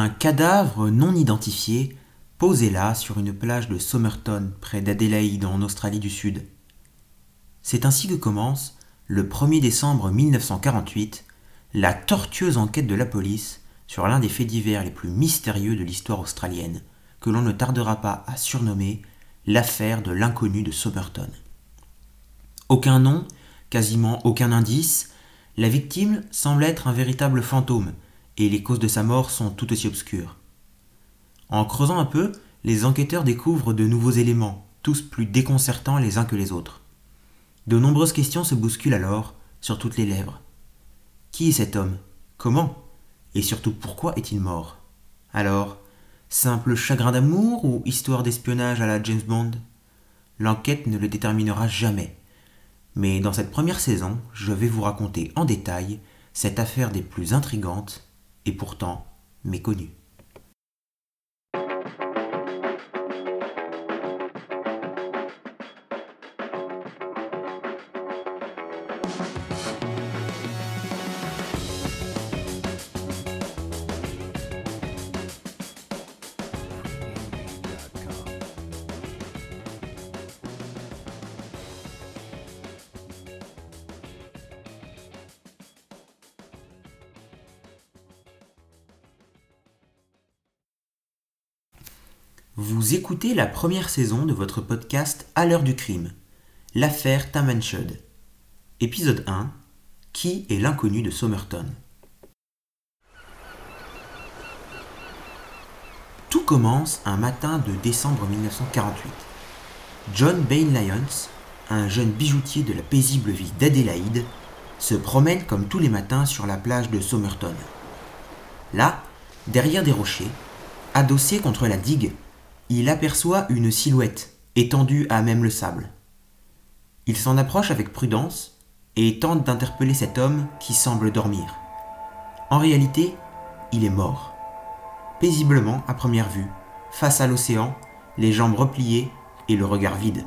Un cadavre non identifié posé là sur une plage de Somerton près d'Adélaïde en Australie du Sud. C'est ainsi que commence, le 1er décembre 1948, la tortueuse enquête de la police sur l'un des faits divers les plus mystérieux de l'histoire australienne, que l'on ne tardera pas à surnommer l'affaire de l'inconnu de Somerton. Aucun nom, quasiment aucun indice, la victime semble être un véritable fantôme, et les causes de sa mort sont tout aussi obscures. En creusant un peu, les enquêteurs découvrent de nouveaux éléments, tous plus déconcertants les uns que les autres. De nombreuses questions se bousculent alors sur toutes les lèvres. Qui est cet homme? Comment? Et surtout pourquoi est-il mort? Alors, simple chagrin d'amour ou histoire d'espionnage à la James Bond? L'enquête ne le déterminera jamais. Mais dans cette première saison, je vais vous raconter en détail cette affaire des plus intrigantes et pourtant méconnu. Vous écoutez la première saison de votre podcast À l'heure du crime, l'affaire Tamanchud. Épisode 1 Qui est l'inconnu de Somerton? Tout commence un matin de décembre 1948. John Bain Lyons, un jeune bijoutier de la paisible vie d'Adélaïde, se promène comme tous les matins sur la plage de Somerton. Là, derrière des rochers, adossé contre la digue, il aperçoit une silhouette étendue à même le sable. Il s'en approche avec prudence et tente d'interpeller cet homme qui semble dormir. En réalité, il est mort. Paisiblement à première vue, face à l'océan, les jambes repliées et le regard vide.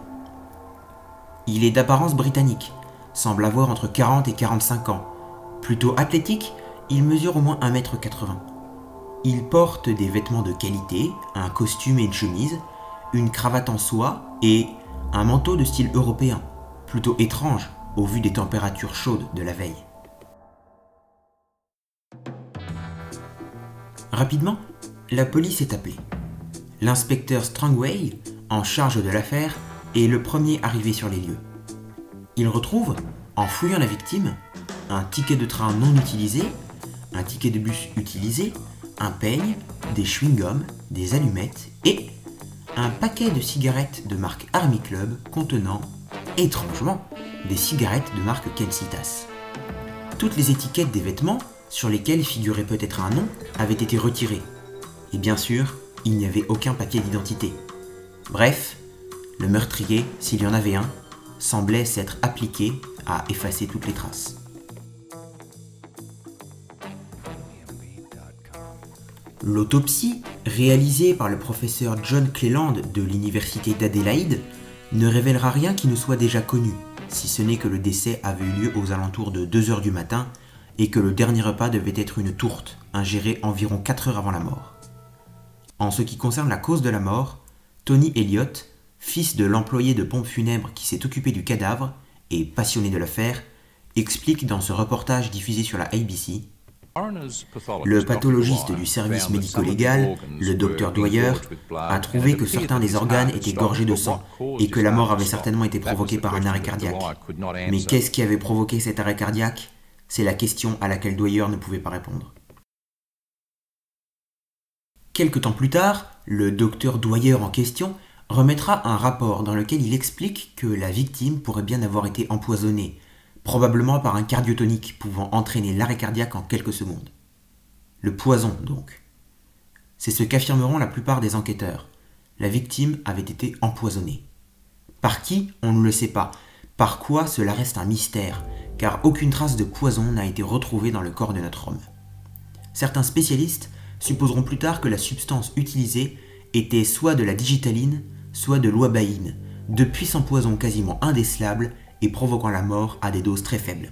Il est d'apparence britannique, semble avoir entre 40 et 45 ans. Plutôt athlétique, il mesure au moins 1m80. Il porte des vêtements de qualité, un costume et une chemise, une cravate en soie et un manteau de style européen, plutôt étrange au vu des températures chaudes de la veille. Rapidement, la police est appelée. L'inspecteur Strangway, en charge de l'affaire, est le premier arrivé sur les lieux. Il retrouve, en fouillant la victime, un ticket de train non utilisé, un ticket de bus utilisé, un peigne, des chewing-gums, des allumettes et un paquet de cigarettes de marque Army Club contenant, étrangement, des cigarettes de marque Kensitas. Toutes les étiquettes des vêtements, sur lesquels figurait peut-être un nom, avaient été retirées. Et bien sûr, il n'y avait aucun papier d'identité. Bref, le meurtrier, s'il y en avait un, semblait s'être appliqué à effacer toutes les traces. L'autopsie, réalisée par le professeur John Cleland de l'université d'Adélaïde, ne révélera rien qui ne soit déjà connu, si ce n'est que le décès avait eu lieu aux alentours de 2 heures du matin et que le dernier repas devait être une tourte, ingérée environ 4 heures avant la mort. En ce qui concerne la cause de la mort, Tony Elliott, fils de l'employé de pompe funèbre qui s'est occupé du cadavre et passionné de l'affaire, explique dans ce reportage diffusé sur la ABC le pathologiste du service médico-légal, le docteur Dwyer, a trouvé que certains des organes étaient gorgés de sang et que la mort avait certainement été provoquée par un arrêt cardiaque. Mais qu'est-ce qui avait provoqué cet arrêt cardiaque? C'est la question à laquelle Dwyer ne pouvait pas répondre. Quelque temps plus tard, le docteur Dwyer en question remettra un rapport dans lequel il explique que la victime pourrait bien avoir été empoisonnée, probablement par un cardiotonique pouvant entraîner l'arrêt cardiaque en quelques secondes. Le poison, donc. C'est ce qu'affirmeront la plupart des enquêteurs. La victime avait été empoisonnée. Par qui On ne le sait pas. Par quoi Cela reste un mystère, car aucune trace de poison n'a été retrouvée dans le corps de notre homme. Certains spécialistes supposeront plus tard que la substance utilisée était soit de la digitaline, soit de l'ouabaïne, de puissants poisons quasiment indécelables et provoquant la mort à des doses très faibles.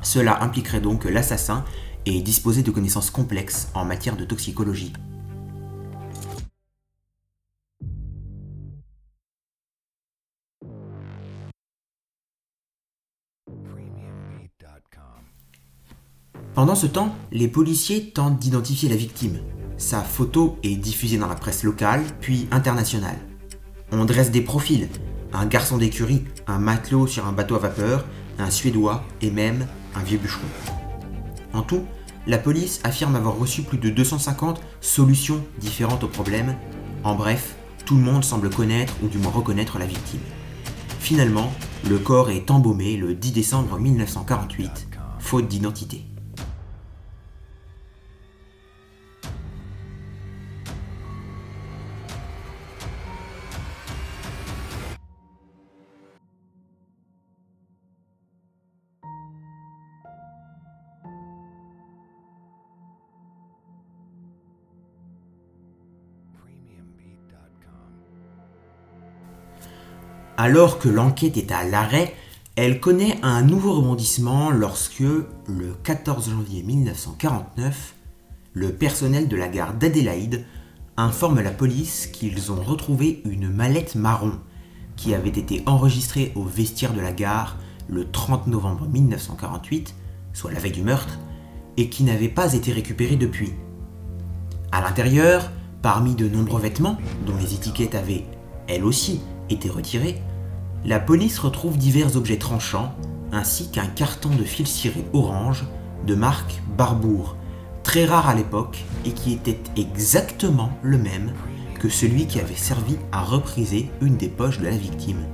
Cela impliquerait donc que l'assassin et disposait de connaissances complexes en matière de toxicologie. Pendant ce temps, les policiers tentent d'identifier la victime. Sa photo est diffusée dans la presse locale, puis internationale. On dresse des profils. Un garçon d'écurie, un matelot sur un bateau à vapeur, un Suédois et même un vieux bûcheron. En tout, la police affirme avoir reçu plus de 250 solutions différentes au problème. En bref, tout le monde semble connaître ou du moins reconnaître la victime. Finalement, le corps est embaumé le 10 décembre 1948, faute d'identité. Alors que l'enquête est à l'arrêt, elle connaît un nouveau rebondissement lorsque, le 14 janvier 1949, le personnel de la gare d'Adélaïde informe la police qu'ils ont retrouvé une mallette marron qui avait été enregistrée au vestiaire de la gare le 30 novembre 1948, soit la veille du meurtre, et qui n'avait pas été récupérée depuis. À l'intérieur, parmi de nombreux vêtements dont les étiquettes avaient, elles aussi, été retirées, la police retrouve divers objets tranchants ainsi qu'un carton de fil ciré orange de marque Barbour, très rare à l'époque et qui était exactement le même que celui qui avait servi à repriser une des poches de la victime.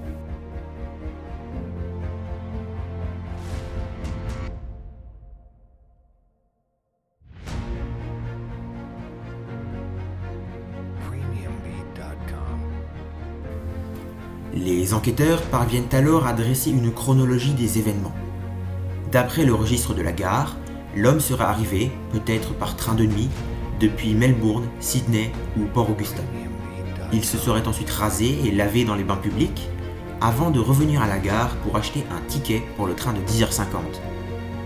Les enquêteurs parviennent alors à dresser une chronologie des événements. D'après le registre de la gare, l'homme serait arrivé, peut-être par train de nuit, depuis Melbourne, Sydney ou Port-Augusta. Il se serait ensuite rasé et lavé dans les bains publics, avant de revenir à la gare pour acheter un ticket pour le train de 10h50.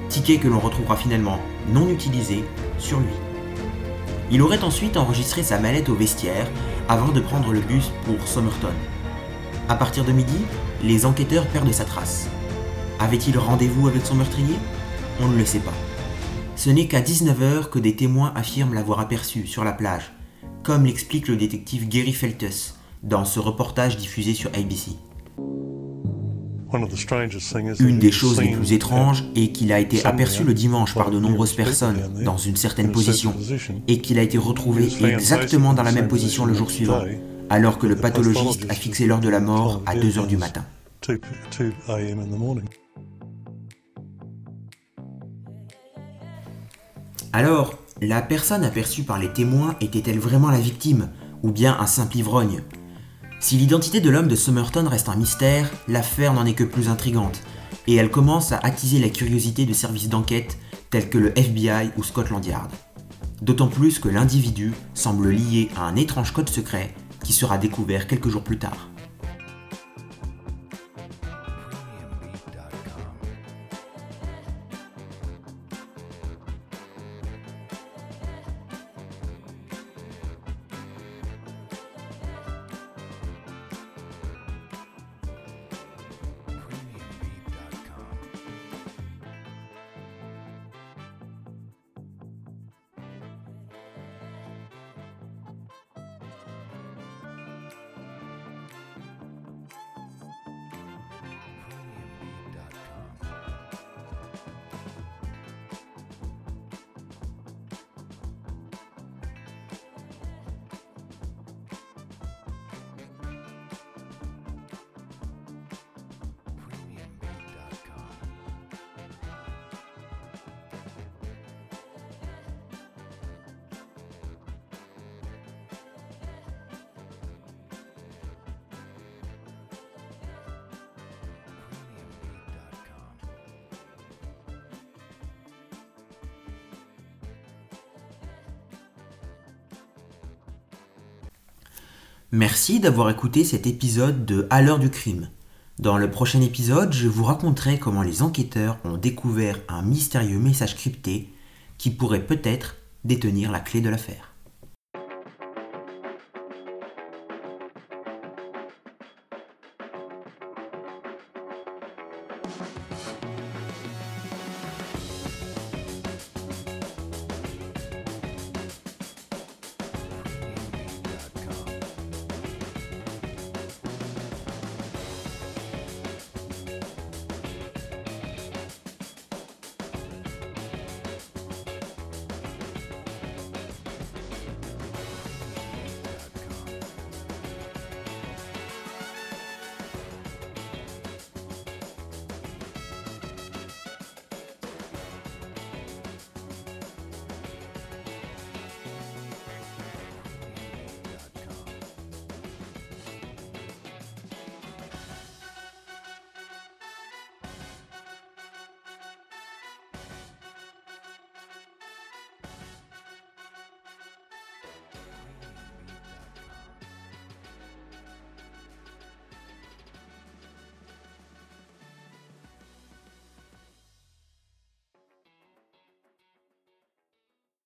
Ticket que l'on retrouvera finalement non utilisé sur lui. Il aurait ensuite enregistré sa mallette au vestiaire avant de prendre le bus pour Somerton. À partir de midi, les enquêteurs perdent sa trace. Avait-il rendez-vous avec son meurtrier? On ne le sait pas. Ce n'est qu'à 19h que des témoins affirment l'avoir aperçu sur la plage, comme l'explique le détective Gary Feltus dans ce reportage diffusé sur ABC. Une des choses les plus étranges est qu'il a été aperçu le dimanche par de nombreuses personnes dans une certaine position et qu'il a été retrouvé exactement dans la même position le jour suivant, alors que le pathologiste a fixé l'heure de la mort à 2 heures du matin. Alors, la personne aperçue par les témoins était-elle vraiment la victime, ou bien un simple ivrogne? Si l'identité de l'homme de Somerton reste un mystère, l'affaire n'en est que plus intrigante, et elle commence à attiser la curiosité de services d'enquête tels que le FBI ou Scotland Yard. D'autant plus que l'individu semble lié à un étrange code secret qui sera découvert quelques jours plus tard. Merci d'avoir écouté cet épisode de À l'heure du crime. Dans le prochain épisode, je vous raconterai comment les enquêteurs ont découvert un mystérieux message crypté qui pourrait peut-être détenir la clé de l'affaire.